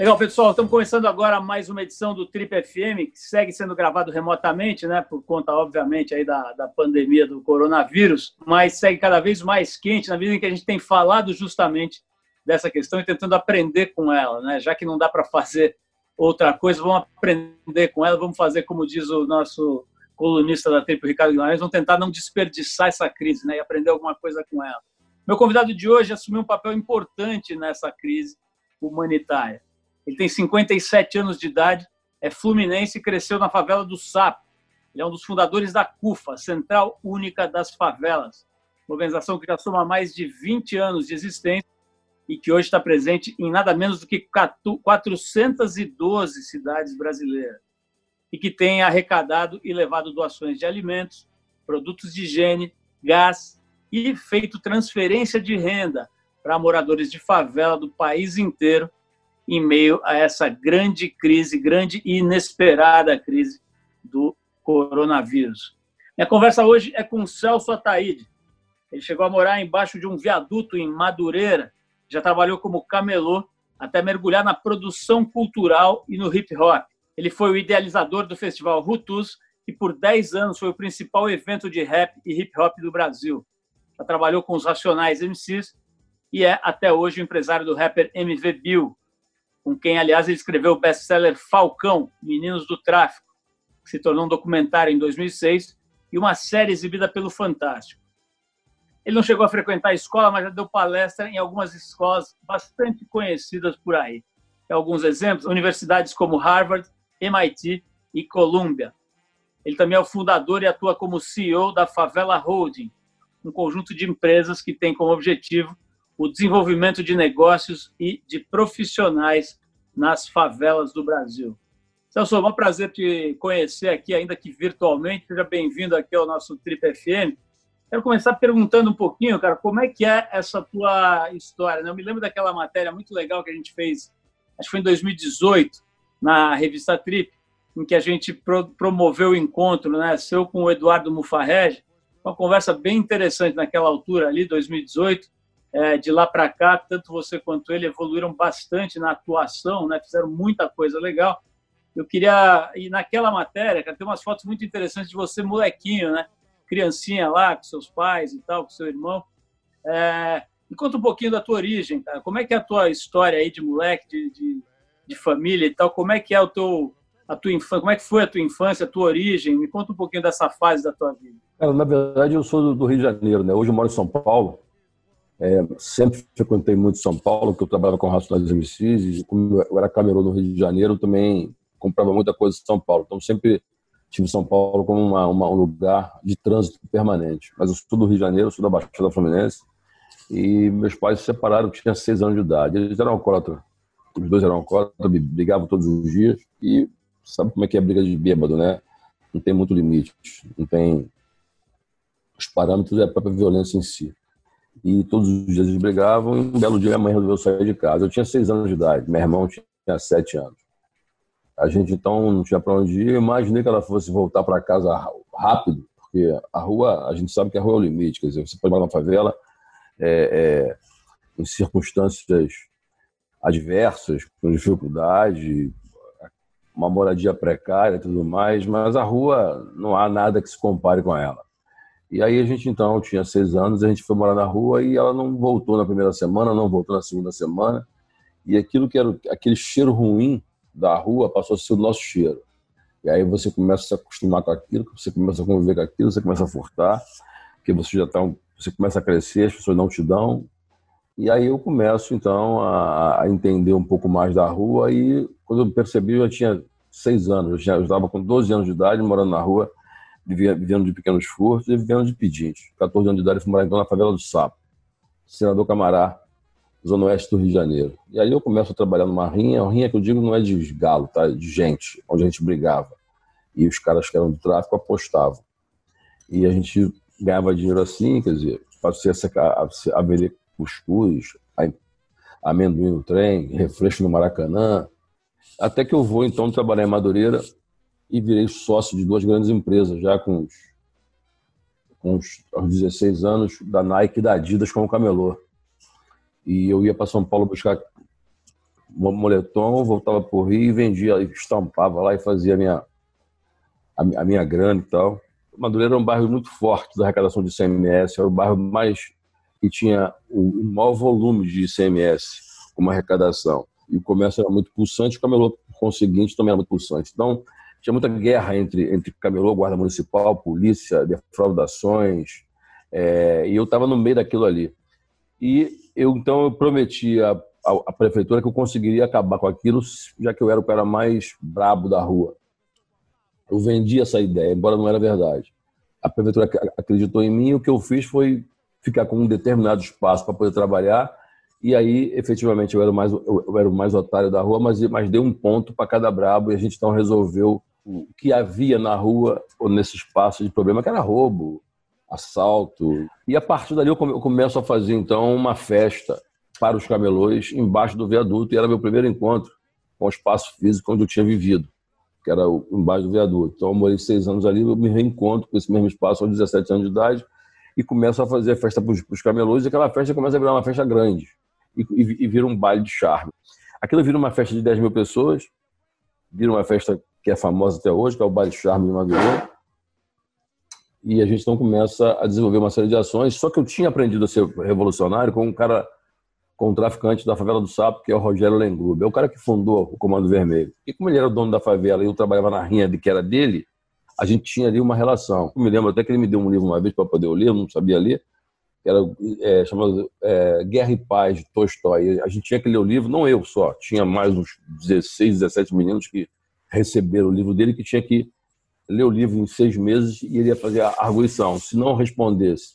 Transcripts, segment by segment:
Legal, pessoal. Estamos começando agora mais uma edição do Trip FM, que segue sendo gravado remotamente, né? Por conta, obviamente, aí da, da pandemia do coronavírus, mas segue cada vez mais quente na medida em que a gente tem falado justamente dessa questão e tentando aprender com ela, né? Já que não dá para fazer outra coisa, vamos aprender com ela, vamos fazer como diz o nosso colunista da Trip, Ricardo Guimarães, vamos tentar não desperdiçar essa crise, né? E aprender alguma coisa com ela. Meu convidado de hoje assumiu um papel importante nessa crise humanitária ele tem 57 anos de idade, é fluminense e cresceu na favela do Sapo. Ele é um dos fundadores da CUFA, Central Única das Favelas, uma organização que já soma mais de 20 anos de existência e que hoje está presente em nada menos do que 412 cidades brasileiras e que tem arrecadado e levado doações de alimentos, produtos de higiene, gás e feito transferência de renda para moradores de favela do país inteiro em meio a essa grande crise, grande e inesperada crise do coronavírus. Minha conversa hoje é com Celso Ataíde. Ele chegou a morar embaixo de um viaduto em Madureira, já trabalhou como camelô até mergulhar na produção cultural e no hip hop. Ele foi o idealizador do festival Rutus, que por 10 anos foi o principal evento de rap e hip hop do Brasil. Já trabalhou com os Racionais MCs e é até hoje o empresário do rapper MV Bill, com quem, aliás, ele escreveu o best-seller Falcão, Meninos do Tráfico, que se tornou um documentário em 2006 e uma série exibida pelo Fantástico. Ele não chegou a frequentar a escola, mas já deu palestra em algumas escolas bastante conhecidas por aí. alguns exemplos, universidades como Harvard, MIT e Columbia. Ele também é o fundador e atua como CEO da Favela Holding, um conjunto de empresas que tem como objetivo o desenvolvimento de negócios e de profissionais nas favelas do Brasil. Celso, é um prazer te conhecer aqui, ainda que virtualmente. Seja bem-vindo aqui ao nosso Trip FM. Quero começar perguntando um pouquinho, cara, como é que é essa tua história? Né? Eu me lembro daquela matéria muito legal que a gente fez, acho que foi em 2018, na revista Trip, em que a gente promoveu o encontro, né, seu com o Eduardo Mufarrege, uma conversa bem interessante naquela altura ali, 2018, é, de lá para cá, tanto você quanto ele evoluíram bastante na atuação, né? fizeram muita coisa legal. Eu queria, e naquela matéria, tem umas fotos muito interessantes de você, molequinho, né? Criancinha lá, com seus pais e tal, com seu irmão. É, me conta um pouquinho da tua origem, cara. Como é que é a tua história aí de moleque, de, de, de família e tal? Como é que é o teu, a tua infância? Como é que foi a tua infância, a tua origem? Me conta um pouquinho dessa fase da tua vida. Cara, na verdade, eu sou do Rio de Janeiro, né? Hoje eu moro em São Paulo. É, sempre frequentei muito São Paulo, porque eu trabalhava com Racionais MCs, e como eu era camelô no Rio de Janeiro, também comprava muita coisa em São Paulo. Então sempre tive São Paulo como uma, uma, um lugar de trânsito permanente. Mas eu sou do Rio de Janeiro, sou da Baixada Fluminense, e meus pais se separaram, eu tinha seis anos de idade. Eles eram alcoólatras, os dois eram alcoólatras, brigavam todos os dias, e sabe como é que é a briga de bêbado, né? Não tem muito limite, não tem... Os parâmetros é a própria violência em si e todos os dias eles brigavam. E um belo dia minha mãe resolveu sair de casa. Eu tinha seis anos de idade, meu irmão tinha sete anos. A gente então não tinha para onde ir. Eu imaginei que ela fosse voltar para casa rápido, porque a rua, a gente sabe que a rua é o limite. Quer dizer, você pode morar na favela é, é, em circunstâncias adversas, com dificuldade, uma moradia precária e tudo mais, mas a rua não há nada que se compare com ela. E aí a gente então tinha seis anos, a gente foi morar na rua e ela não voltou na primeira semana, não voltou na segunda semana. E aquilo que era aquele cheiro ruim da rua passou a ser o nosso cheiro. E aí você começa a se acostumar com aquilo, você começa a conviver com aquilo, você começa a furtar, porque você já tá, você começa a crescer, as pessoas não te dão. E aí eu começo então a, a entender um pouco mais da rua e quando eu percebi eu já tinha seis anos, eu estava com 12 anos de idade morando na rua vivendo de pequenos furtos e vivendo de pedintes. 14 anos de idade, fui morar então na favela do Sapo, senador Camará, zona oeste do Rio de Janeiro. E aí eu começo a trabalhar numa rinha, uma rinha que eu digo não é de galo, tá? De gente, onde a gente brigava. E os caras que eram do tráfico apostavam. E a gente ganhava dinheiro assim, quer dizer, passei a, a, a vender cuscuz, amendoim no trem, refresco no Maracanã, até que eu vou então trabalhar em Madureira e virei sócio de duas grandes empresas, já com os, com os aos 16 anos, da Nike e da Adidas como camelô. E eu ia para São Paulo buscar um moletom, voltava para o Rio e vendia, estampava lá e fazia a minha, a, minha grana e tal. Madureira era um bairro muito forte da arrecadação de ICMS, era o bairro mais que tinha o maior volume de ICMS como arrecadação. E o comércio era muito pulsante, o camelô, por conseguinte, também era muito pulsante. Então, tinha muita guerra entre, entre camelô, guarda municipal, polícia, defraudações, é, e eu estava no meio daquilo ali. E eu então eu prometi à, à, prefeitura que eu conseguiria acabar com aquilo, já que eu era o cara mais brabo da rua. Eu vendi essa ideia, embora não era verdade. A prefeitura acreditou em mim e o que eu fiz foi ficar com um determinado espaço para poder trabalhar. E aí, efetivamente, eu era o mais, eu era o mais otário da rua, mas, mas deu um ponto para cada brabo e a gente então resolveu o que havia na rua ou nesse espaço de problema, que era roubo, assalto. E a partir dali eu começo a fazer então uma festa para os camelôs embaixo do viaduto e era meu primeiro encontro com o espaço físico onde eu tinha vivido, que era embaixo do viaduto. Então eu morei seis anos ali, eu me reencontro com esse mesmo espaço aos 17 anos de idade e começo a fazer a festa para os camelôs e aquela festa começa a virar uma festa grande e, e, e vira um baile de charme. Aquilo vira uma festa de 10 mil pessoas, vira uma festa que é famosa até hoje, que é o baile charme de Madureira, e a gente então começa a desenvolver uma série de ações. Só que eu tinha aprendido a ser revolucionário com um cara, com um traficante da favela do Sapo, que é o Rogério Lengrube. É o cara que fundou o Comando Vermelho. E como ele era o dono da favela e eu trabalhava na rinha de que era dele, a gente tinha ali uma relação. Eu me lembro até que ele me deu um livro uma vez para poder ler, eu não sabia ler, que era é, chamado é, Guerra e Paz, de Tolstói. A gente tinha que ler o livro, não eu só, tinha mais uns 16, 17 meninos que receberam o livro dele, que tinha que ler o livro em seis meses e ele ia fazer a arguição. Se não respondesse,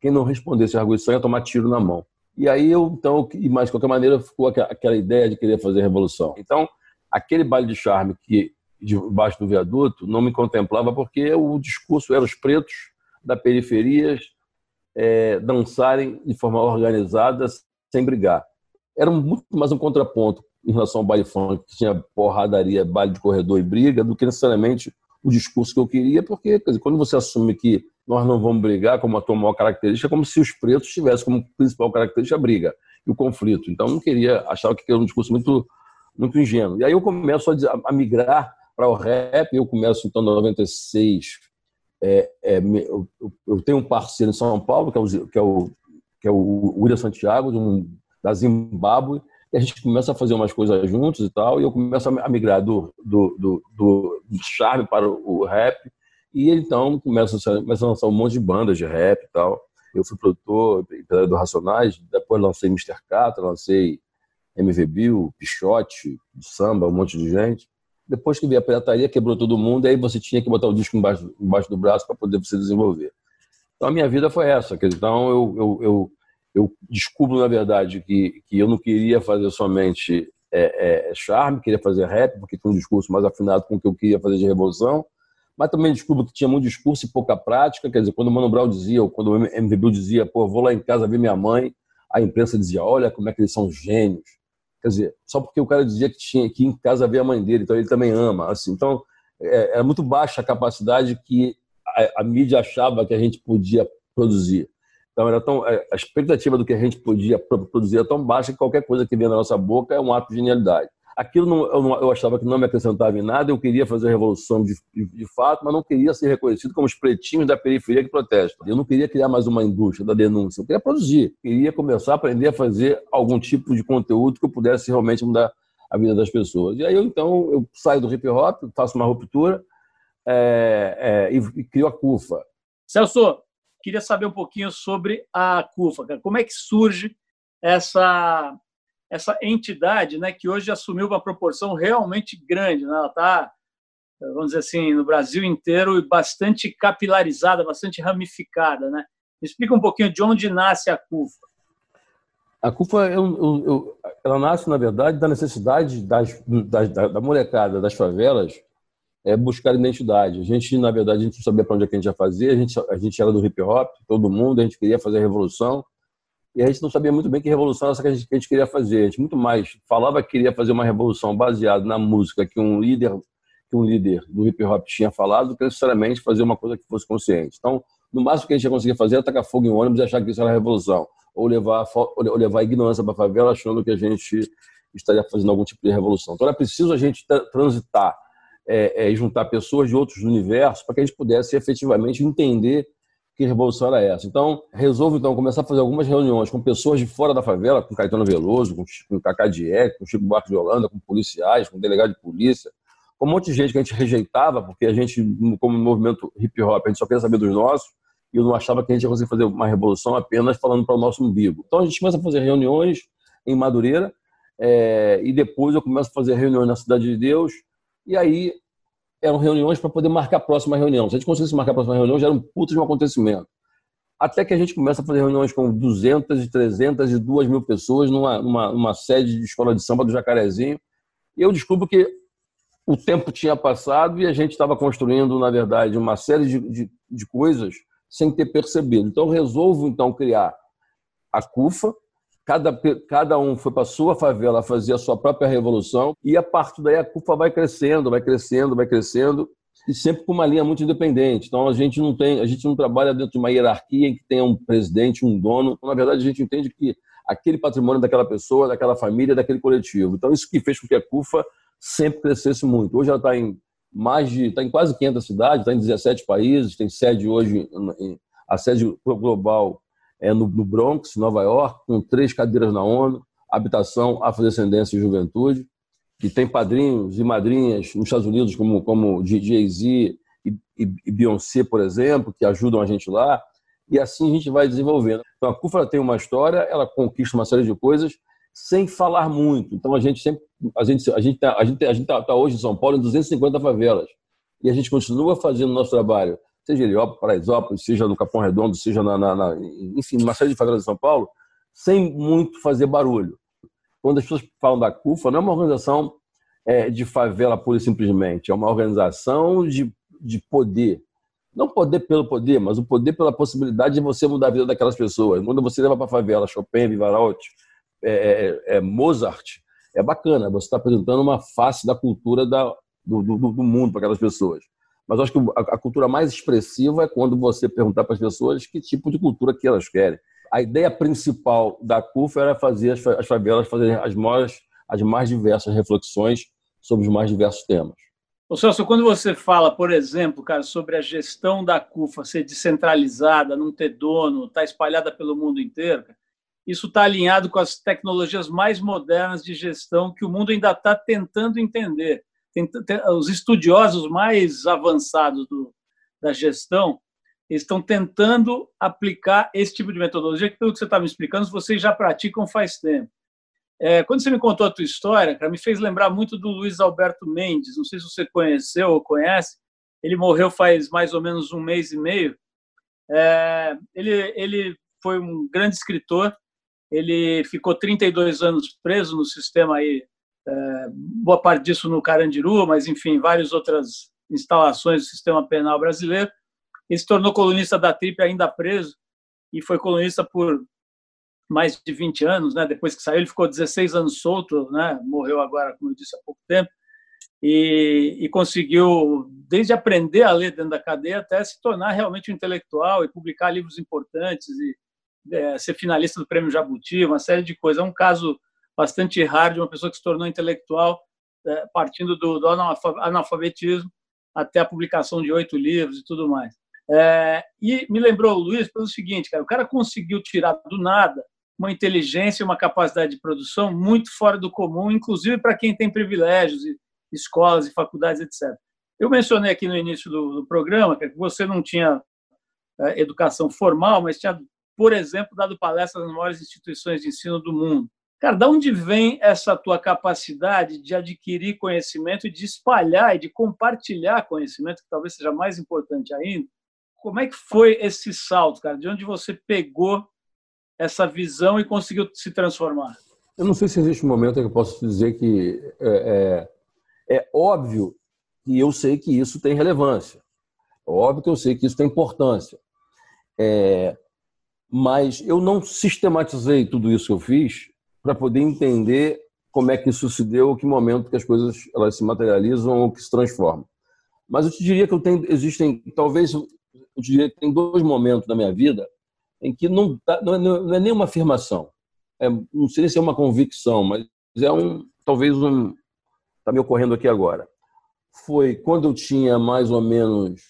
quem não respondesse a arguição ia tomar tiro na mão. E aí eu, então, mas de qualquer maneira ficou aquela ideia de querer fazer revolução. Então, aquele baile de charme que debaixo do viaduto não me contemplava porque o discurso era os pretos da periferia é, dançarem de forma organizada sem brigar. Era muito mais um contraponto em relação ao baile funk, que tinha porradaria, baile de corredor e briga, do que necessariamente o discurso que eu queria, porque dizer, quando você assume que nós não vamos brigar como a tua maior característica, é como se os pretos tivessem como principal característica a briga e o conflito. Então, não queria, achava que era um discurso muito, muito ingênuo. E aí eu começo a, a migrar para o rap, eu começo então em 96. É, é, eu, eu, tenho um parceiro em São Paulo, que é o, que é o, que é o William Santiago, um, da Zimbábue, e a gente começa a fazer umas coisas juntos e tal, e eu começo a migrar do, do, do, do charme para o rap, e então começa a, começa a lançar um monte de bandas de rap e tal. Eu fui produtor do Racionais, depois lancei Mr. Catra, lancei MV Bill, Pichote, samba, um monte de gente. Depois que veio a pirataria, quebrou todo mundo, aí você tinha que botar o disco embaixo, embaixo do braço para poder se desenvolver. Então a minha vida foi essa. Então eu, eu, eu eu descubro, na verdade, que, que eu não queria fazer somente é, é, charme, queria fazer rap, porque tinha um discurso mais afinado com o que eu queria fazer de revolução, mas também descubro que tinha muito discurso e pouca prática, quer dizer, quando o Mano Brown dizia, ou quando o MVB dizia, pô, vou lá em casa ver minha mãe, a imprensa dizia, olha como é que eles são gênios. Quer dizer, só porque o cara dizia que tinha que em casa ver a mãe dele, então ele também ama. Assim, então, é, muito baixa a capacidade que a, a mídia achava que a gente podia produzir. Então, era tão, é, a expectativa do que a gente podia produzir era tão baixa que qualquer coisa que vinha na nossa boca é um ato de genialidade. Aquilo não, eu, não, eu, achava que não me acrescentava em nada, eu queria fazer a revolução de, de, de, fato, mas não queria ser reconhecido como os pretinhos da periferia que protestam. Eu não queria criar mais uma indústria da denúncia, eu queria produzir. Queria começar a aprender a fazer algum tipo de conteúdo que eu pudesse realmente mudar a vida das pessoas. E aí, eu, então, eu saio do hip hop, faço uma ruptura é, é, e, e crio a CUFA. Celso, Queria saber um pouquinho sobre a CUFA. Como é que surge essa essa entidade, né, que hoje assumiu uma proporção realmente grande, né? Ela está, vamos dizer assim, no Brasil inteiro e bastante capilarizada, bastante ramificada, né? Explica um pouquinho de onde nasce a CUFA. A CUFA, eu, ela nasce, na verdade, da necessidade das, das, da, da molecada das favelas é, buscar identidade. A gente, na verdade, a gente não sabia para onde é que a gente ia fazer, a gente, a gente era do hip hop, todo mundo, a gente queria fazer a revolução, e a gente não sabia muito bem que revolução era essa que a gente, que a gente queria fazer. A gente muito mais falava que queria fazer uma revolução baseada na música que um líder que um líder do hip hop tinha falado do que necessariamente fazer uma coisa que fosse consciente. Então, no máximo que a gente ia conseguir fazer era tacar fogo em ônibus e achar que isso era revolução, ou levar, ou levar a ignorância para a favela achando que a gente estaria fazendo algum tipo de revolução. Então, era preciso a gente transitar é, é, juntar pessoas de outros universos para que a gente pudesse efetivamente entender que revolução era essa. Então, resolvo então começar a fazer algumas reuniões com pessoas de fora da favela, com Caetano Veloso, com, com Cacá Dieck, com Chico Buarque de Holanda, com policiais, com delegado de polícia, com um monte de gente que a gente rejeitava, porque a gente, como movimento hip hop, a gente só queria saber dos nossos, e eu não achava que a gente ia conseguir fazer uma revolução apenas falando para o nosso umbigo. Então a gente começa a fazer reuniões em Madureira, é, e depois eu começo a fazer reuniões na Cidade de Deus, e aí eram reuniões para poder marcar a próxima reunião. Se a gente conseguisse marcar a próxima reunião, já era um puto de um acontecimento. Até que a gente começa a fazer reuniões com 200, 300 e 2 mil pessoas numa, numa, numa sede de escola de samba do Jacarezinho, e eu descubro que o tempo tinha passado e a gente estava construindo, na verdade, uma série de, de, de coisas sem ter percebido. Então, resolvo então criar a CUFA. Cada, cada um foi para sua favela fazer a sua própria revolução e a partir daí a CUFA vai crescendo, vai crescendo, vai crescendo e sempre com uma linha muito independente. Então a gente não tem, a gente não trabalha dentro de uma hierarquia em que tenha um presidente, um dono. Na verdade a gente entende que aquele patrimônio daquela pessoa, daquela família, daquele coletivo. Então isso que fez com que a CUFA sempre crescesse muito. Hoje ela está em mais de, está em quase 500 cidades, está em 17 países, tem sede hoje, a sede global é no, no Bronx, Nova York, com três cadeiras na ONU, habitação, afrodescendência e juventude, que tem padrinhos e madrinhas nos Estados Unidos, como, como Jay-Z e, e, e Beyoncé, por exemplo, que ajudam a gente lá, e assim a gente vai desenvolvendo. Então a CUFRA tem uma história, ela conquista uma série de coisas, sem falar muito. Então a gente sempre a gente a gente tá, a gente a gente tá, tá hoje em São Paulo em 250 favelas e a gente continua fazendo nosso trabalho, seja Heliópolis, Paraisópolis, seja no Capão Redondo, seja na, na, na enfim, uma série de favelas de São Paulo, sem muito fazer barulho. Quando as pessoas falam da CUFA, não é uma organização é, de favela pura e simplesmente, é uma organização de, de poder. Não poder pelo poder, mas o poder pela possibilidade de você mudar a vida daquelas pessoas. Quando você leva para a favela Chopin, Vivarotti, é, é, é, Mozart, é bacana, você está apresentando uma face da cultura da, do, do, do mundo para aquelas pessoas. Mas acho que a, cultura mais expressiva é quando você perguntar para as pessoas que tipo de cultura que elas querem. A ideia principal da CUF era fazer as, as favelas fazerem as mais, as mais diversas reflexões sobre os mais diversos temas. Ô Celso, quando você fala, por exemplo, cara, sobre a gestão da CUFA ser descentralizada, não ter dono, estar tá espalhada pelo mundo inteiro, isso está alinhado com as tecnologias mais modernas de gestão que o mundo ainda está tentando entender. Tem, tem, os estudiosos mais avançados do, da gestão estão tentando aplicar esse tipo de metodologia que, pelo que você está me explicando, vocês já praticam faz tempo. É, quando você me contou a tua história, cara, me fez lembrar muito do Luiz Alberto Mendes. Não sei se você conheceu ou conhece. Ele morreu faz mais ou menos um mês e meio. É, ele, ele foi um grande escritor ele ficou 32 anos preso no sistema aí, boa parte disso no Carandiru, mas enfim, várias outras instalações do sistema penal brasileiro. Ele se tornou colunista da TRIP ainda preso e foi colunista por mais de 20 anos, né? Depois que saiu, ele ficou 16 anos solto, né? Morreu agora, como eu disse há pouco tempo. E, e, conseguiu, desde aprender a ler dentro da cadeia até se tornar realmente um intelectual e publicar livros importantes e é, ser finalista do Prêmio Jabuti, uma série de coisas. É um caso bastante raro de uma pessoa que se tornou intelectual é, partindo do, do, analfabetismo até a publicação de oito livros e tudo mais. É, e me lembrou o Luiz pelo seguinte, cara, o cara conseguiu tirar do nada uma inteligência e uma capacidade de produção muito fora do comum, inclusive para quem tem privilégios, e escolas e faculdades, etc. Eu mencionei aqui no início do, do programa que você não tinha é, educação formal, mas tinha por exemplo, dado palestras nas maiores instituições de ensino do mundo. Cara, de onde vem essa tua capacidade de adquirir conhecimento e de espalhar e de compartilhar conhecimento, que talvez seja mais importante ainda? Como é que foi esse salto, cara? De onde você pegou essa visão e conseguiu se transformar? Eu não sei se existe um momento em que eu posso dizer que é, é, é óbvio E eu sei que isso tem relevância. Óbvio que eu sei que isso tem importância. É, mas eu não sistematizei tudo isso que eu fiz para poder entender como é que isso se deu, que momento que as coisas elas se materializam ou que se transformam. Mas eu te diria que eu tenho, existem, talvez, eu te diria que tem dois momentos na minha vida em que não, tá, não, é, não é nenhuma afirmação, é, não sei se é uma convicção, mas é um, talvez um, está me ocorrendo aqui agora. Foi quando eu tinha mais ou menos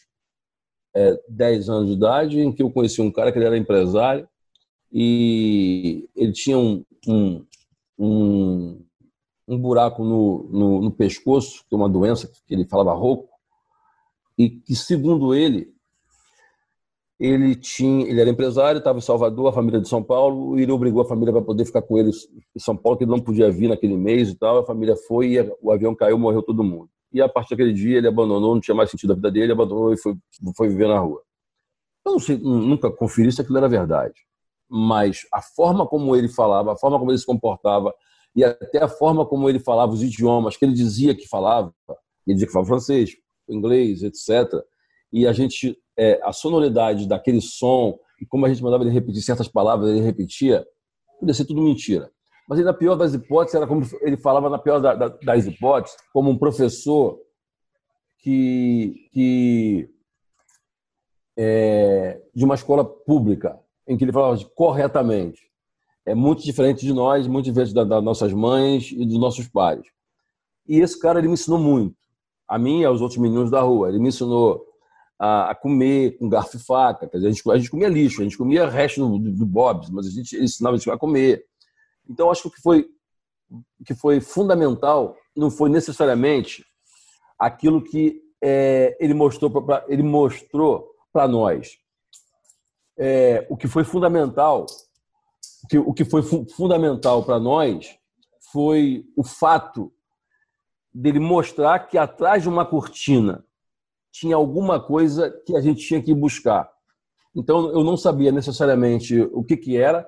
é, 10 anos de idade, em que eu conheci um cara que ele era empresário e ele tinha um, um, um, um buraco no, no, no, pescoço, que é uma doença que ele falava rouco, e que, segundo ele, ele tinha, ele era empresário, estava em Salvador, a família de São Paulo, e ele obrigou a família para poder ficar com ele em São Paulo, que ele não podia vir naquele mês e tal. A família foi e o avião caiu, morreu todo mundo. E a partir daquele dia ele abandonou, não tinha mais sentido a vida dele, abandonou e foi, foi viver na rua. Eu não sei, nunca conferi se aquilo era verdade, mas a forma como ele falava, a forma como ele se comportava e até a forma como ele falava os idiomas que ele dizia que falava, ele dizia que falava francês, inglês, etc. E a gente é, a sonoridade daquele som e como a gente mandava ele repetir certas palavras, ele repetia, podia ser tudo mentira. Mas na pior das hipóteses, era como ele falava na pior das hipóteses, como um professor que, que é, de uma escola pública, em que ele falava corretamente. É muito diferente de nós, muito diferente das nossas mães e dos nossos pais. E esse cara ele me ensinou muito, a mim e aos outros meninos da rua. Ele me ensinou a, a, comer com garfo e faca. Quer dizer, a, gente, a gente comia lixo, a gente comia resto do, do, do Bob's, mas a gente ensinava a gente a comer. Então, acho que o que foi, que foi fundamental não foi necessariamente aquilo que é, ele ele mostrou para nós. É, o que foi fundamental, que, o que foi fu fundamental para nós foi o fato dele mostrar que atrás de uma cortina tinha alguma coisa que a gente tinha que buscar. Então, eu não sabia necessariamente o que, que era,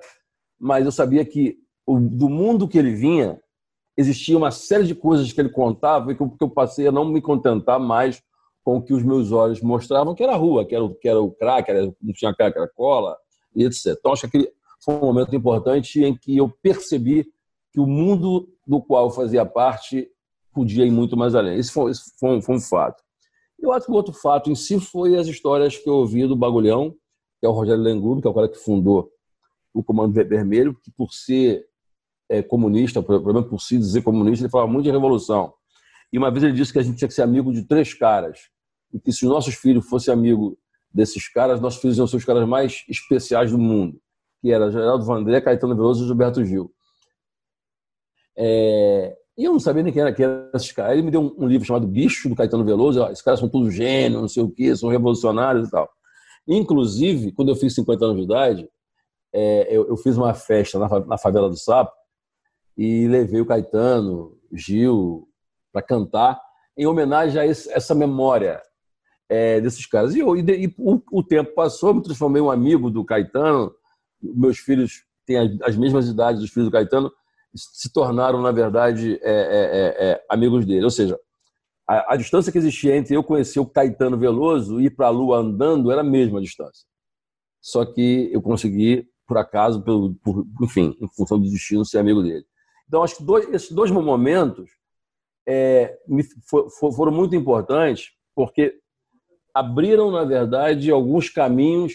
mas eu sabia que o, do mundo que ele vinha, existia uma série de coisas que ele contava e que eu, que eu passei a não me contentar mais com o que os meus olhos mostravam, que era a rua, que era, que era o crack, era, não tinha crack, era cola, e etc. Então, acho que aquele foi um momento importante em que eu percebi que o mundo do qual eu fazia parte podia ir muito mais além. Esse foi, esse foi, um, foi um fato. Eu acho que o outro fato em si foi as histórias que eu ouvi do Bagulhão, que é o Rogério Lengudo, que é o cara que fundou o Comando Vermelho, que por ser é, comunista, pelo menos por si dizer comunista, ele falava muito de revolução. E uma vez ele disse que a gente tinha que ser amigo de três caras, e que se os nossos filhos fossem amigos desses caras, nossos filhos iam ser os caras mais especiais do mundo, que era Geraldo Vandré, Caetano Veloso e Gilberto Gil. É, e eu não sabia nem quem era, quem era esses caras. Ele me deu um, um, livro chamado Bicho, do Caetano Veloso. Esses caras são todos gênios, não sei o quê, são revolucionários e tal. Inclusive, quando eu fiz 50 anos de idade, é, eu, eu, fiz uma festa na, na, Favela do Sapo e levei o Caetano, Gil, para cantar em homenagem a esse, essa memória é, desses caras. E, eu, e, e o, o, tempo passou, me transformei em um amigo do Caetano. Meus filhos têm as, as mesmas idades dos filhos do Caetano se tornaram, na verdade, é, é, é, é, amigos dele. Ou seja, a, a, distância que existia entre eu conhecer o Caetano Veloso e ir para a Lua andando era a mesma distância. Só que eu consegui, por acaso, pelo, por, enfim, em função do destino, ser amigo dele. Então, acho que dois, esses dois momentos é, me, for, foram muito importantes, porque abriram, na verdade, alguns caminhos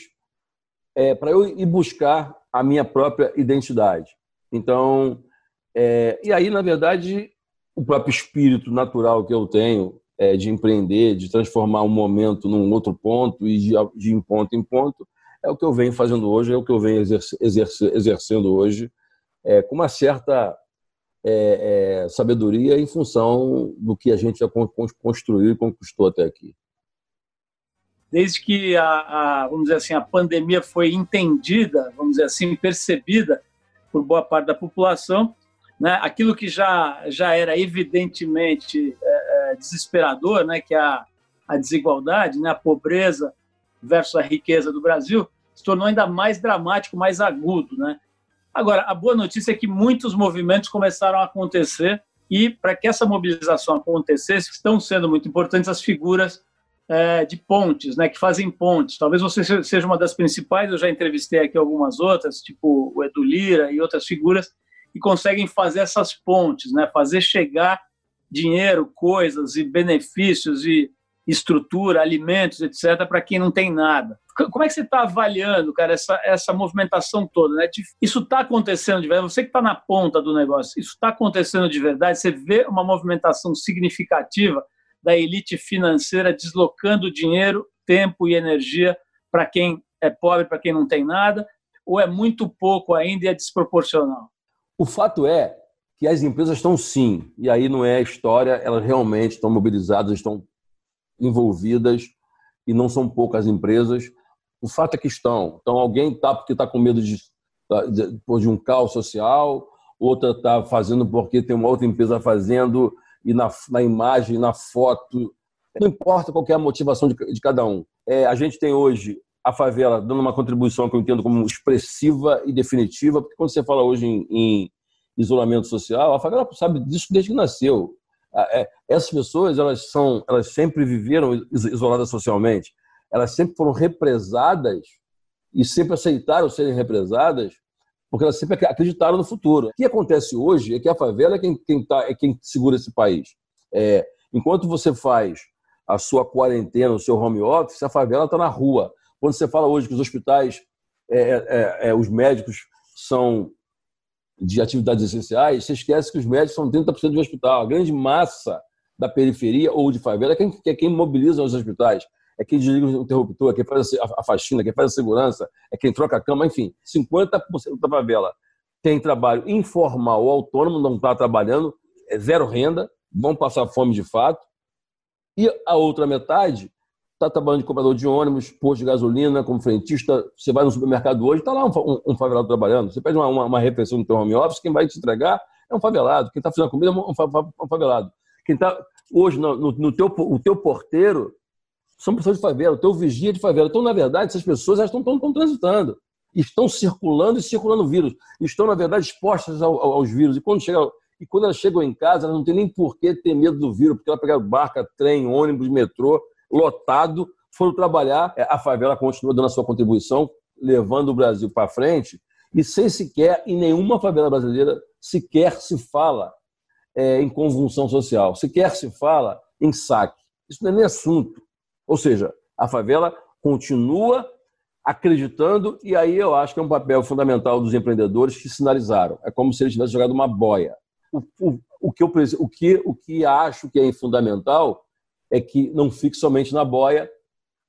é, para eu ir buscar a minha própria identidade. Então, é, e aí, na verdade, o próprio espírito natural que eu tenho é, de empreender, de transformar um momento num outro ponto e de, de em ponto em ponto, é o que eu venho fazendo hoje, é o que eu venho exerce, exerce, exercendo hoje, é, com uma certa é, é, sabedoria em função do que a gente já construiu e conquistou até aqui. Desde que a, a, vamos dizer assim, a pandemia foi entendida, vamos dizer assim, percebida por boa parte da população, né, aquilo que já, já era evidentemente é, é, desesperador, né, que é a, a desigualdade, né, a pobreza versus a riqueza do Brasil, se tornou ainda mais dramático, mais agudo. Né? Agora, a boa notícia é que muitos movimentos começaram a acontecer E para que essa mobilização acontecesse, estão sendo muito importantes as figuras é, de pontes, né, que fazem pontes. Talvez você seja uma das principais, eu já entrevistei aqui algumas outras, tipo o Edu Lira e outras figuras, que conseguem fazer essas pontes, né, fazer chegar dinheiro, coisas e benefícios e estrutura, alimentos, etc., para quem não tem nada. Como é que você está avaliando, cara, essa, essa movimentação toda? Né? Isso está acontecendo de verdade? Você que está na ponta do negócio, isso está acontecendo de verdade? Você vê uma movimentação significativa da elite financeira deslocando dinheiro, tempo e energia para quem é pobre, para quem não tem nada? Ou é muito pouco ainda e é desproporcional? O fato é que as empresas estão sim, e aí não é história, elas realmente estão mobilizadas, estão envolvidas, e não são poucas empresas. O fato é que estão. Então, alguém está porque está com medo de, de, de um caos social, outra está fazendo porque tem uma outra empresa fazendo, e na, na imagem, na foto. Não importa qual é a motivação de, de cada um. É, a gente tem hoje a favela dando uma contribuição que eu entendo como expressiva e definitiva, porque quando você fala hoje em, em isolamento social, a favela sabe disso desde que nasceu. É, essas pessoas, elas são, elas sempre viveram isoladas socialmente elas sempre foram represadas e sempre aceitaram serem represadas porque elas sempre acreditaram no futuro. O que acontece hoje é que a favela é quem, quem, tá, é quem segura esse país. É, enquanto você faz a sua quarentena, o seu home office, a favela está na rua. Quando você fala hoje que os hospitais, é, é, é, os médicos são de atividades essenciais, você esquece que os médicos são 30% do hospital. A grande massa da periferia ou de favela é quem, é quem mobiliza os hospitais é quem desliga o interruptor, é quem faz a faxina, é quem faz a segurança, é quem troca a cama, enfim, 50% da favela tem trabalho informal autônomo, não está trabalhando, é zero renda, vão passar fome de fato, e a outra metade está trabalhando de cobrador de ônibus, posto de gasolina, como frentista. Você vai no supermercado hoje, está lá um, um, um, favelado trabalhando. Você pede uma, uma, uma, refeição no teu home office, quem vai te entregar é um favelado. Quem está fazendo comida é um, um favelado. Quem está hoje no, no, teu, o teu porteiro são pessoas de favela, o teu vigia de favela. Então, na verdade, essas pessoas estão, estão, estão transitando, estão circulando e circulando vírus, estão, na verdade, expostas ao, ao, aos vírus. E quando, chega, e quando elas chegam em casa, elas não têm nem por que ter medo do vírus, porque elas pegaram barca, trem, ônibus, metrô, lotado, foram trabalhar. É, a favela continua dando a sua contribuição, levando o Brasil para frente, e sem sequer, em nenhuma favela brasileira, sequer se fala é, em convulsão social, sequer se fala em saque. Isso não é nem assunto. Ou seja, a favela continua acreditando, e aí eu acho que é um papel fundamental dos empreendedores que sinalizaram. É como se eles tivessem jogado uma boia. O, o, o, que eu, o, que, o que acho que é fundamental é que não fique somente na boia,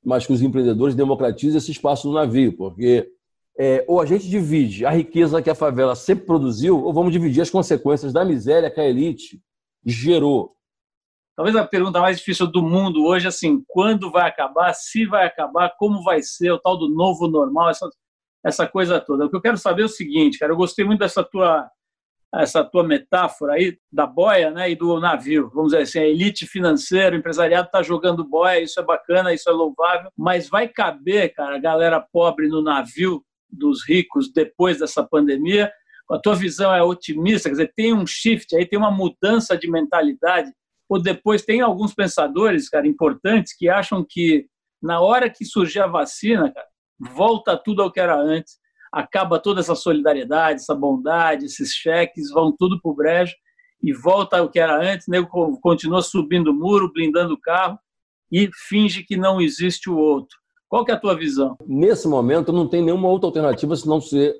mas que os empreendedores democratizem esse espaço no navio, porque é, ou a gente divide a riqueza que a favela sempre produziu, ou vamos dividir as consequências da miséria que a elite gerou talvez a pergunta mais difícil do mundo hoje, assim, quando vai acabar, se vai acabar, como vai ser, o tal do novo normal, essa, essa coisa toda. O que eu quero saber é o seguinte, cara, eu gostei muito dessa tua essa tua metáfora aí da boia né, e do navio. Vamos dizer assim, a elite financeira, o empresariado está jogando boia, isso é bacana, isso é louvável, mas vai caber, cara, a galera pobre no navio dos ricos depois dessa pandemia? A tua visão é otimista, quer dizer, tem um shift aí, tem uma mudança de mentalidade ou depois tem alguns pensadores, cara, importantes que acham que na hora que surgir a vacina, cara, volta tudo ao que era antes, acaba toda essa solidariedade, essa bondade, esses cheques, vão tudo para o brejo e volta ao que era antes, nego continua subindo o muro, blindando o carro e finge que não existe o outro. Qual que é a tua visão? Nesse momento, não tem nenhuma outra alternativa senão ser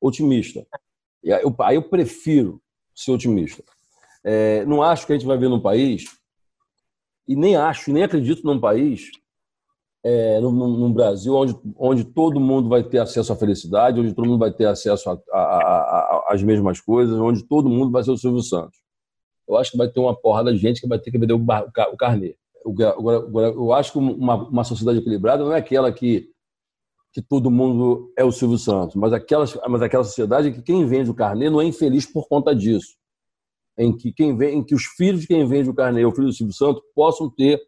otimista. Aí eu prefiro ser otimista. É, não acho que a gente vai ver num país, e nem acho, nem acredito num país, é, no, no, Brasil, onde, onde todo mundo vai ter acesso à felicidade, onde todo mundo vai ter acesso às mesmas coisas, onde todo mundo vai ser o Silvio Santos. Eu acho que vai ter uma porrada de gente que vai ter que vender o, bar, o carnê. Agora, eu acho que uma, uma sociedade equilibrada não é aquela que, que todo mundo é o Silvio Santos, mas aquela, mas aquela sociedade que quem vende o carnê não é infeliz por conta disso em que, quem vem, em que os filhos de quem vende o carneiro, o filho do Silvio Santos, possam ter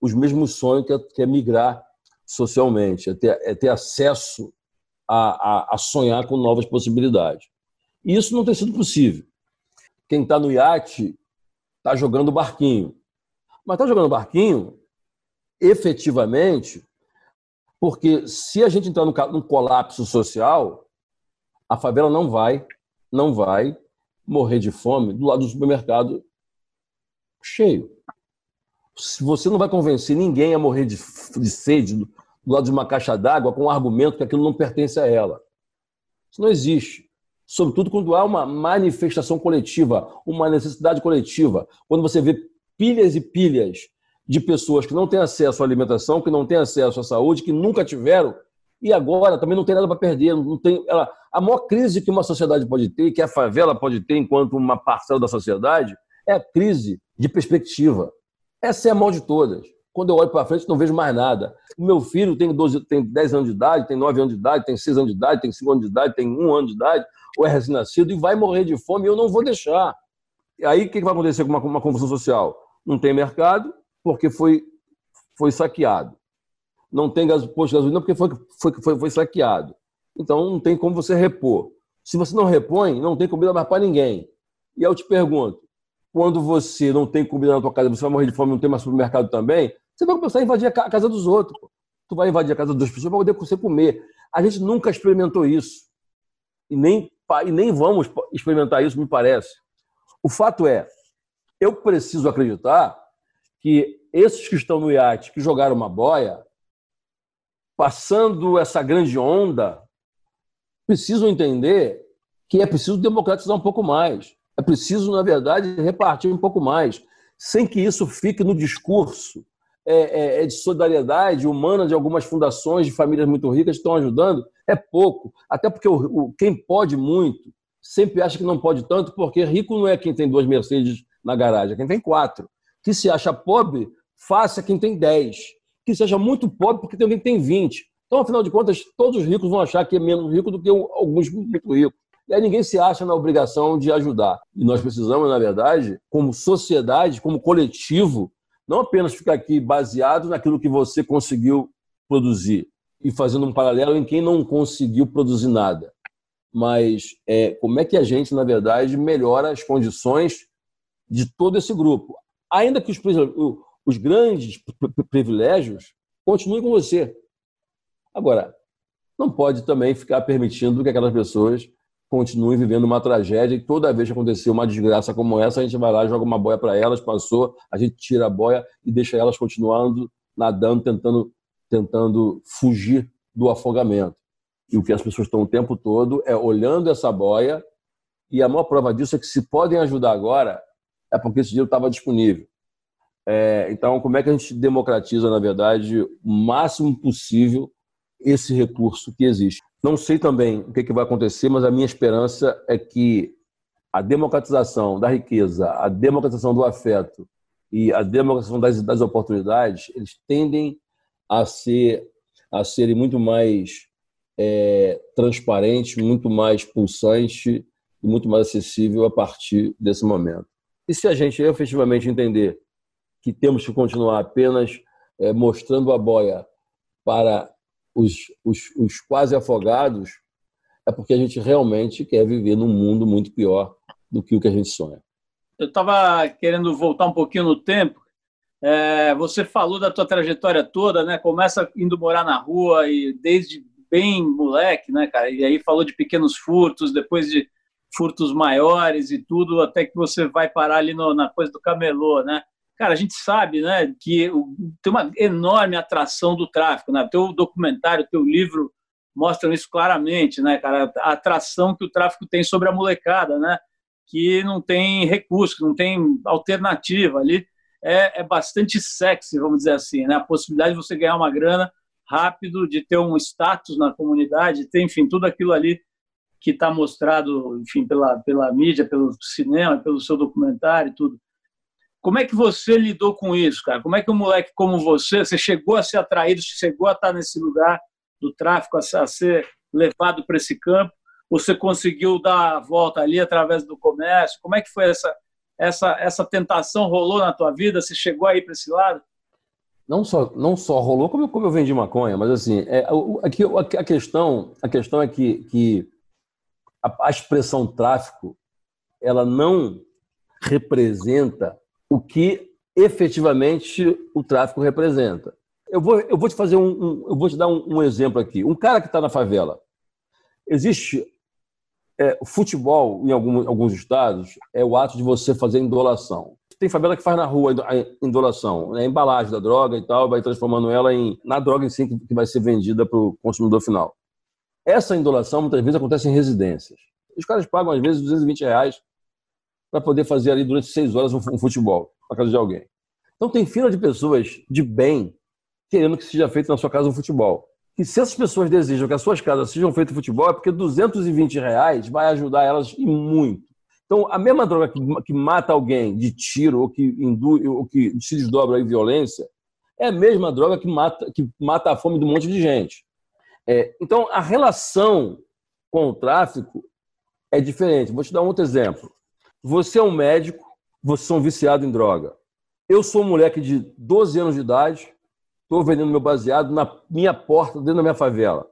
os mesmos sonhos que é, que é migrar socialmente, é ter, é ter acesso a, a, a, sonhar com novas possibilidades. E isso não tem sido possível. quem está no iate está jogando barquinho. Mas está jogando barquinho efetivamente porque se a gente entrar num colapso social, a favela não vai, não vai morrer de fome do lado do supermercado cheio. Você não vai convencer ninguém a morrer de, de sede do, do lado de uma caixa d'água com o argumento que aquilo não pertence a ela. Isso não existe. Sobretudo quando há uma manifestação coletiva, uma necessidade coletiva. Quando você vê pilhas e pilhas de pessoas que não têm acesso à alimentação, que não têm acesso à saúde, que nunca tiveram e agora também não tem nada para perder. Não tem, ela, a maior crise que uma sociedade pode ter, que a favela pode ter enquanto uma parcela da sociedade, é a crise de perspectiva. Essa é a maior de todas. Quando eu olho para frente, não vejo mais nada. O meu filho tem, 12, tem 10 anos de idade, tem 9 anos de idade, tem 6 anos de idade, tem 5 anos de idade, tem 1 ano de idade, ou é recém-nascido, e vai morrer de fome e eu não vou deixar. E aí o que vai acontecer com uma, uma confusão social? Não tem mercado, porque foi, foi saqueado. Não tem posto de gasolina porque foi, foi, foi, foi saqueado. Então não tem como você repor. Se você não repõe, não tem comida mais para ninguém. E eu te pergunto, quando você não tem comida na tua casa, você vai morrer de fome, não tem mais supermercado também, você vai começar a invadir a casa dos outros. Tu vai invadir a casa das pessoas para poder você comer. A gente nunca experimentou isso. E nem, e nem vamos experimentar isso, me parece. O fato é, eu preciso acreditar que esses que estão no iate, que jogaram uma boia, passando essa grande onda, precisam entender que é preciso democratizar um pouco mais. É preciso, na verdade, repartir um pouco mais, sem que isso fique no discurso é, é, é de solidariedade humana de algumas fundações de famílias muito ricas que estão ajudando. É pouco. Até porque o, o, quem pode muito sempre acha que não pode tanto, porque rico não é quem tem duas Mercedes na garagem, é quem tem quatro. Que se acha pobre, faça quem tem dez que seja muito pobre porque tem alguém que tem 20. Então, afinal de contas, todos os ricos vão achar que é menos rico do que alguns muito ricos. E aí ninguém se acha na obrigação de ajudar. E nós precisamos, na verdade, como sociedade, como coletivo, não apenas ficar aqui baseado naquilo que você conseguiu produzir e fazendo um paralelo em quem não conseguiu produzir nada, mas é, como é que a gente, na verdade, melhora as condições de todo esse grupo. Ainda que os, os grandes privilégios continuem com você. Agora, não pode também ficar permitindo que aquelas pessoas continuem vivendo uma tragédia e toda vez que acontecer uma desgraça como essa, a gente vai lá, joga uma boia para elas, passou, a gente tira a boia e deixa elas continuando nadando, tentando, tentando fugir do afogamento. E o que as pessoas estão o tempo todo é olhando essa boia e a maior prova disso é que se podem ajudar agora é porque esse dinheiro estava disponível. É, então, como é que a gente democratiza, na verdade, o máximo possível esse recurso que existe? Não sei também o que, que vai acontecer, mas a minha esperança é que a democratização da riqueza, a democratização do afeto e a democratização das, das oportunidades, eles tendem a ser a serem muito mais é, transparentes, muito mais pulsante e muito mais acessível a partir desse momento. E se a gente efetivamente entender que temos que continuar apenas é, mostrando a boia para os, os, os quase afogados, é porque a gente realmente quer viver num mundo muito pior do que o que a gente sonha. Eu estava querendo voltar um pouquinho no tempo. É, você falou da tua trajetória toda, né? Começa indo morar na rua e desde bem moleque, né, cara? E aí falou de pequenos furtos, depois de furtos maiores e tudo, até que você vai parar ali no, na coisa do camelô, né? Cara, a gente sabe né, que tem uma enorme atração do tráfico. Né? Teu documentário, teu livro mostram isso claramente, né, cara? A atração que o tráfico tem sobre a molecada, né? Que não tem recurso, não tem alternativa ali. É, é bastante sexy, vamos dizer assim, né? A possibilidade de você ganhar uma grana rápido, de ter um status na comunidade, ter, enfim, tudo aquilo ali que está mostrado, enfim, pela, pela mídia, pelo cinema, pelo seu documentário e tudo. Como é que você lidou com isso, cara? Como é que um moleque como você, você chegou a ser atraído, chegou a estar nesse lugar do tráfico, a ser levado para esse campo? Você conseguiu dar a volta ali através do comércio? Como é que foi essa essa essa tentação rolou na tua vida? Você chegou aí para esse lado? Não só não só rolou como, como eu vendi maconha, mas assim, é, aqui a, a questão a questão é que, que a, a expressão tráfico ela não representa o que efetivamente o tráfico representa. Eu vou, eu vou te fazer um, um eu vou te dar um, um, exemplo aqui. Um cara que está na favela. Existe é, futebol em algum, alguns estados é o ato de você fazer indolação. Tem favela que faz na rua a indolação, é a embalagem da droga e tal, vai transformando ela em na droga em si que vai ser vendida para o consumidor final. Essa indolação muitas vezes acontece em residências. Os caras pagam às vezes 220 reais para poder fazer ali durante seis horas um futebol na casa de alguém. Então tem fila de pessoas de bem querendo que seja feito na sua casa um futebol. E se essas pessoas desejam que as suas casas sejam feitas futebol, é porque 220 reais vai ajudar elas e muito. Então, a mesma droga que, que mata alguém de tiro ou que, induz, ou que se desdobra em violência é a mesma droga que mata, que mata a fome de um monte de gente. É, então, a relação com o tráfico é diferente. Vou te dar um outro exemplo. Você é um médico, você é um viciado em droga. Eu sou um moleque de 12 anos de idade, estou vendendo meu baseado na minha porta, dentro da minha favela.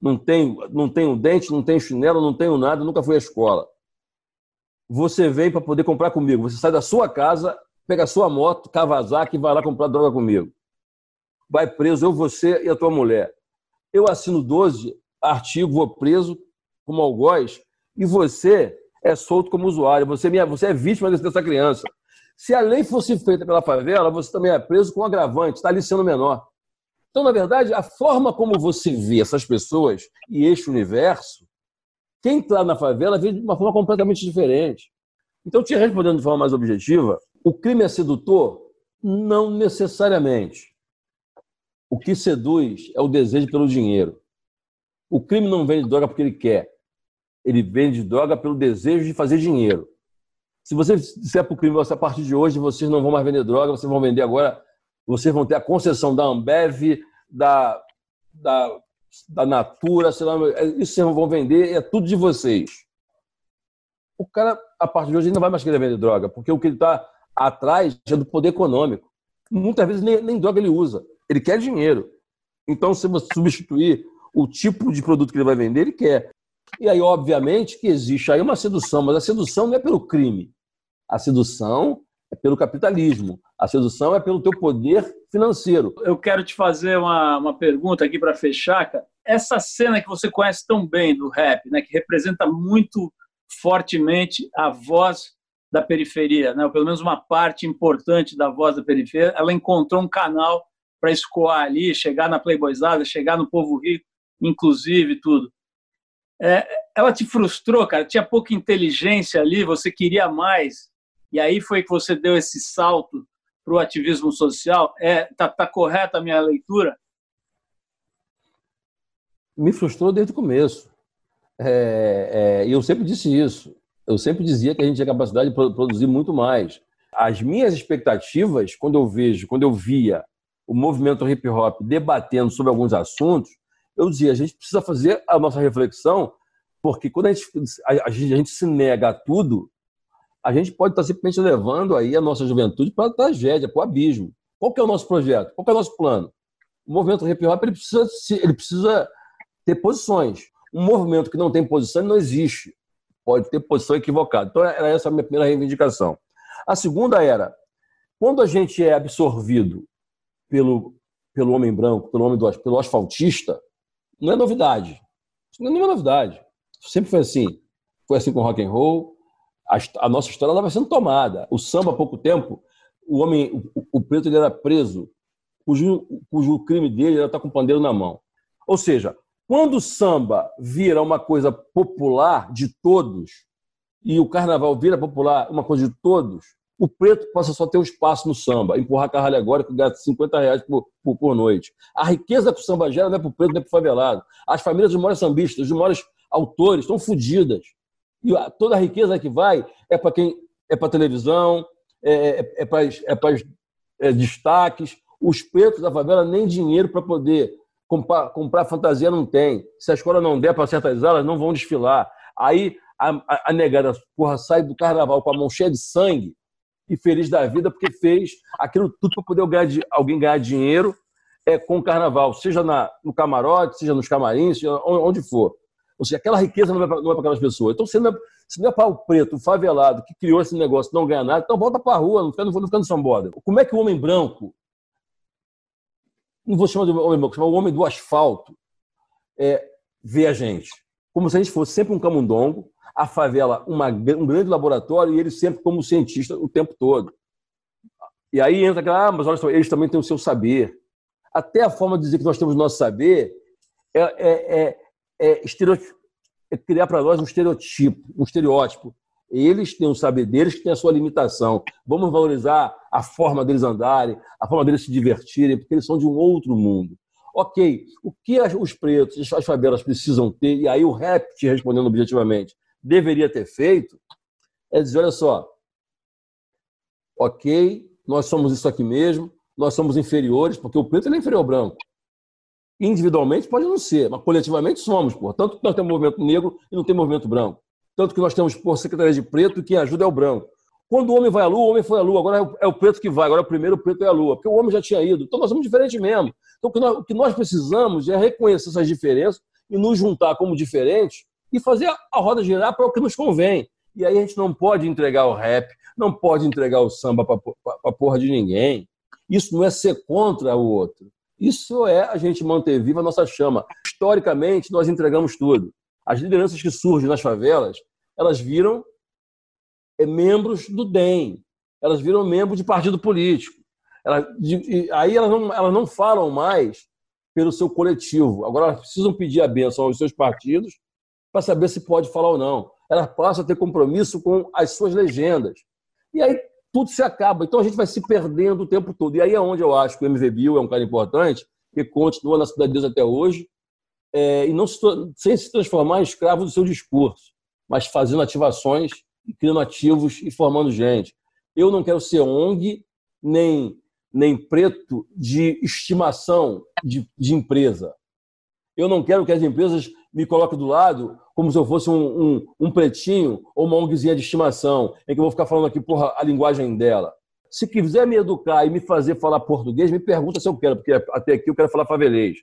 Não tenho, não tenho dente, não tenho chinelo, não tenho nada, nunca fui à escola. Você vem para poder comprar comigo. Você sai da sua casa, pega a sua moto, Kawasaki e vai lá comprar droga comigo. Vai preso, eu, você e a tua mulher. Eu assino 12 artigos, vou preso como algoz, e você é solto como usuário. Você, é, você é vítima dessa criança. Se a lei fosse feita pela favela, você também é preso com agravante, está ali sendo menor. Então, na verdade, a forma como você vê essas pessoas e este universo, quem está na favela vê de uma forma completamente diferente. Então, te respondendo de forma mais objetiva, o crime é sedutor? Não necessariamente. O que seduz é o desejo pelo dinheiro. O crime não vende droga porque ele quer. Ele vende droga pelo desejo de fazer dinheiro. Se você disser para o crime, a partir de hoje vocês não vão mais vender droga, vocês vão vender agora, vocês vão ter a concessão da Ambev, da, da, da Natura, sei lá, isso vocês vão vender, é tudo de vocês. O cara, a partir de hoje, não vai mais querer vender droga, porque o que ele está atrás é do poder econômico. Muitas vezes nem, nem droga ele usa, ele quer dinheiro. Então, se você substituir o tipo de produto que ele vai vender, ele quer. E aí, obviamente, que existe aí uma sedução, mas a sedução não é pelo crime. A sedução é pelo capitalismo. A sedução é pelo teu poder financeiro. Eu quero te fazer uma, uma pergunta aqui para fechar, cara. Essa cena que você conhece tão bem do rap, né, que representa muito fortemente a voz da periferia, né, ou pelo menos uma parte importante da voz da periferia, ela encontrou um canal para escoar ali, chegar na Playboyzada, chegar no povo rico, inclusive tudo. É, ela te frustrou, cara? Tinha pouca inteligência ali, você queria mais, e aí foi que você deu esse salto para o ativismo social? É, tá, tá correta a minha leitura? Me frustrou desde o começo. É, é, eu sempre disse isso. Eu sempre dizia que a gente tinha capacidade de produzir muito mais. As minhas expectativas, quando eu vejo, quando eu via o movimento hip hop debatendo sobre alguns assuntos, eu dizia, a gente precisa fazer a nossa reflexão, porque quando a gente, a, a gente, se nega a tudo, a gente pode estar simplesmente levando aí a nossa juventude para a tragédia, para o abismo. Qual que é o nosso projeto? Qual que é o nosso plano? O movimento hip hop ele precisa, ele precisa ter posições. Um movimento que não tem posição não existe. Pode ter posição equivocada. Então, era essa a minha primeira reivindicação. A segunda era, quando a gente é absorvido pelo, pelo homem branco, pelo homem do, pelo asfaltista, não é novidade. Isso não é nenhuma novidade. Sempre foi assim. Foi assim com o rock and roll. A, a nossa história estava sendo tomada. O samba, há pouco tempo, o homem, o, o preto, ele era preso, cujo, cujo crime dele era estar com o pandeiro na mão. Ou seja, quando o samba vira uma coisa popular de todos e o carnaval vira popular, uma coisa de todos, o preto passa só ter um espaço no samba, empurrar carro alegórico, gasta 50 reais por, por, por, noite. A riqueza que o samba gera não é para o preto, não é para o favelado. As famílias dos maiores sambistas, dos maiores autores, estão fodidas. E toda a riqueza que vai é para quem é para televisão, é, é, é para é para é, destaques. Os pretos da favela nem dinheiro para poder comprar, comprar fantasia não tem. Se a escola não der para certas aulas, não vão desfilar. Aí a, a, a negada porra, sai do carnaval com a mão cheia de sangue e feliz da vida porque fez aquilo tudo para poder ganhar, alguém ganhar dinheiro é, com o carnaval, seja na, no camarote, seja nos camarins, seja onde for. Ou seja, aquela riqueza não é para é aquelas pessoas. Então, se não é, se não é para o preto, o favelado, que criou esse negócio, não ganha nada, então volta para a rua, não fica, não fica no São Borda. Como é que o homem branco, não vou chamar de homem branco, chamar o homem do asfalto, é, vê a gente? Como se a gente fosse sempre um camundongo, a favela uma, um grande laboratório e ele sempre como cientista o tempo todo. E aí entra aquela, ah, mas olha só, eles também têm o seu saber. Até a forma de dizer que nós temos o nosso saber é, é, é, é, é criar para nós um estereotipo, um estereótipo. Eles têm o saber deles que tem a sua limitação. Vamos valorizar a forma deles andarem, a forma deles se divertirem, porque eles são de um outro mundo. Ok, o que os pretos, as favelas precisam ter, e aí o rap, te respondendo objetivamente, deveria ter feito, é dizer: olha só, ok, nós somos isso aqui mesmo, nós somos inferiores, porque o preto é inferior ao branco. Individualmente pode não ser, mas coletivamente somos, portanto que nós temos movimento negro e não tem movimento branco. Tanto que nós temos, por secretaria de preto, e quem ajuda é o branco. Quando o homem vai à lua, o homem foi à lua, agora é o, é preto que vai, agora o primeiro o preto é a lua, porque o homem já tinha ido. Então nós somos diferentes mesmo. Então o que nós, o que nós precisamos é reconhecer essas diferenças e nos juntar como diferentes e fazer a roda girar para o que nos convém. E aí a gente não pode entregar o rap, não pode entregar o samba para porra de ninguém. Isso não é ser contra o outro. Isso é a gente manter viva a nossa chama. Historicamente, nós entregamos tudo. As lideranças que surgem nas favelas, elas viram é, membros do DEM, elas viram membros de partido político. De, aí elas não, elas não falam mais pelo seu coletivo. Agora elas precisam pedir a benção aos seus partidos para saber se pode falar ou não. Elas passam a ter compromisso com as suas legendas. E aí tudo se acaba. Então a gente vai se perdendo o tempo todo. E aí é onde eu acho que o MV Bill é um cara importante, que continua na Cidade de Deus até hoje, é, e não se, sem se transformar em escravo do seu discurso, mas fazendo ativações, criando ativos e formando gente. Eu não quero ser ONG, nem, nem preto de estimação de, de empresa. Eu não quero que as empresas me coloquem do lado como se eu fosse um, um, um pretinho ou uma ONGzinha de estimação, em que eu vou ficar falando aqui porra, a linguagem dela. Se quiser me educar e me fazer falar português, me pergunta se eu quero, porque até aqui eu quero falar favelês.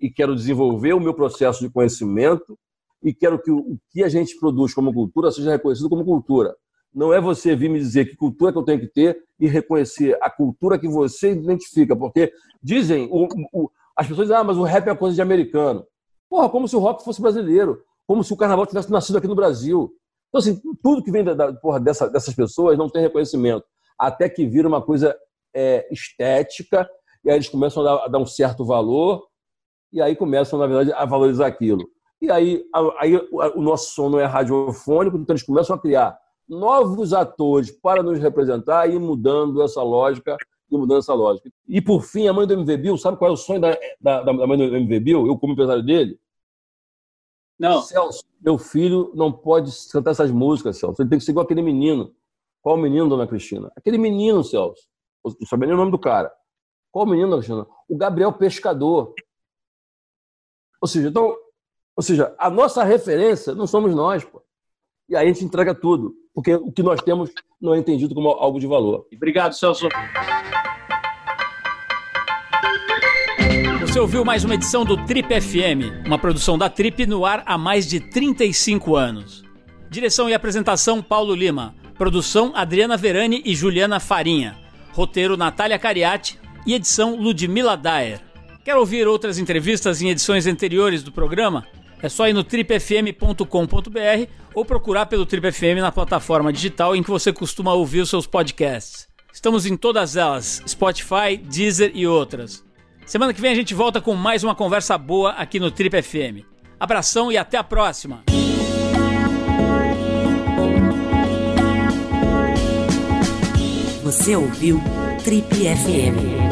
E quero desenvolver o meu processo de conhecimento e quero que o que a gente produz como cultura seja reconhecido como cultura. Não é você vir me dizer que cultura que eu tenho que ter e reconhecer a cultura que você identifica, porque dizem, o, o, as pessoas dizem, ah, mas o rap é coisa de americano. Porra, como se o rock fosse brasileiro, como se o carnaval tivesse nascido aqui no Brasil. Então, assim, tudo que vem da, da porra, dessa, dessas pessoas não tem reconhecimento. Até que vira uma coisa é, estética, e aí eles começam a dar, a dar, um certo valor, e aí começam, na verdade, a valorizar aquilo. E aí, a, aí o nosso som não é radiofônico, então eles começam a criar novos atores para nos representar e mudando essa lógica e mudando essa lógica. E por fim, a mãe do MV Bill, sabe qual é o sonho da, da, da mãe do MV Bill? Eu, como empresário dele? Não. Celso, meu filho não pode cantar essas músicas, Celso. Ele tem que ser igual aquele menino. Qual o menino, dona Cristina? Aquele menino, Celso. Não sabia nem o nome do cara. Qual o menino, dona Cristina? O Gabriel Pescador. Ou seja, então, ou seja, a nossa referência não somos nós, pô. E aí a gente entrega tudo, porque o que nós temos não é entendido como algo de valor. Obrigado, Celso. Você ouviu mais uma edição do Trip FM, uma produção da Trip no ar há mais de 35 anos. Direção e apresentação Paulo Lima. Produção Adriana Verani e Juliana Farinha. Roteiro Natália Cariati e edição Ludmila Daer. Quer ouvir outras entrevistas em edições anteriores do programa? É só ir no tripfm.com.br ou procurar pelo Trip FM na plataforma digital em que você costuma ouvir os seus podcasts. Estamos em todas elas: Spotify, Deezer e outras. Semana que vem a gente volta com mais uma conversa boa aqui no Trip FM. Abração e até a próxima! Você ouviu Trip FM.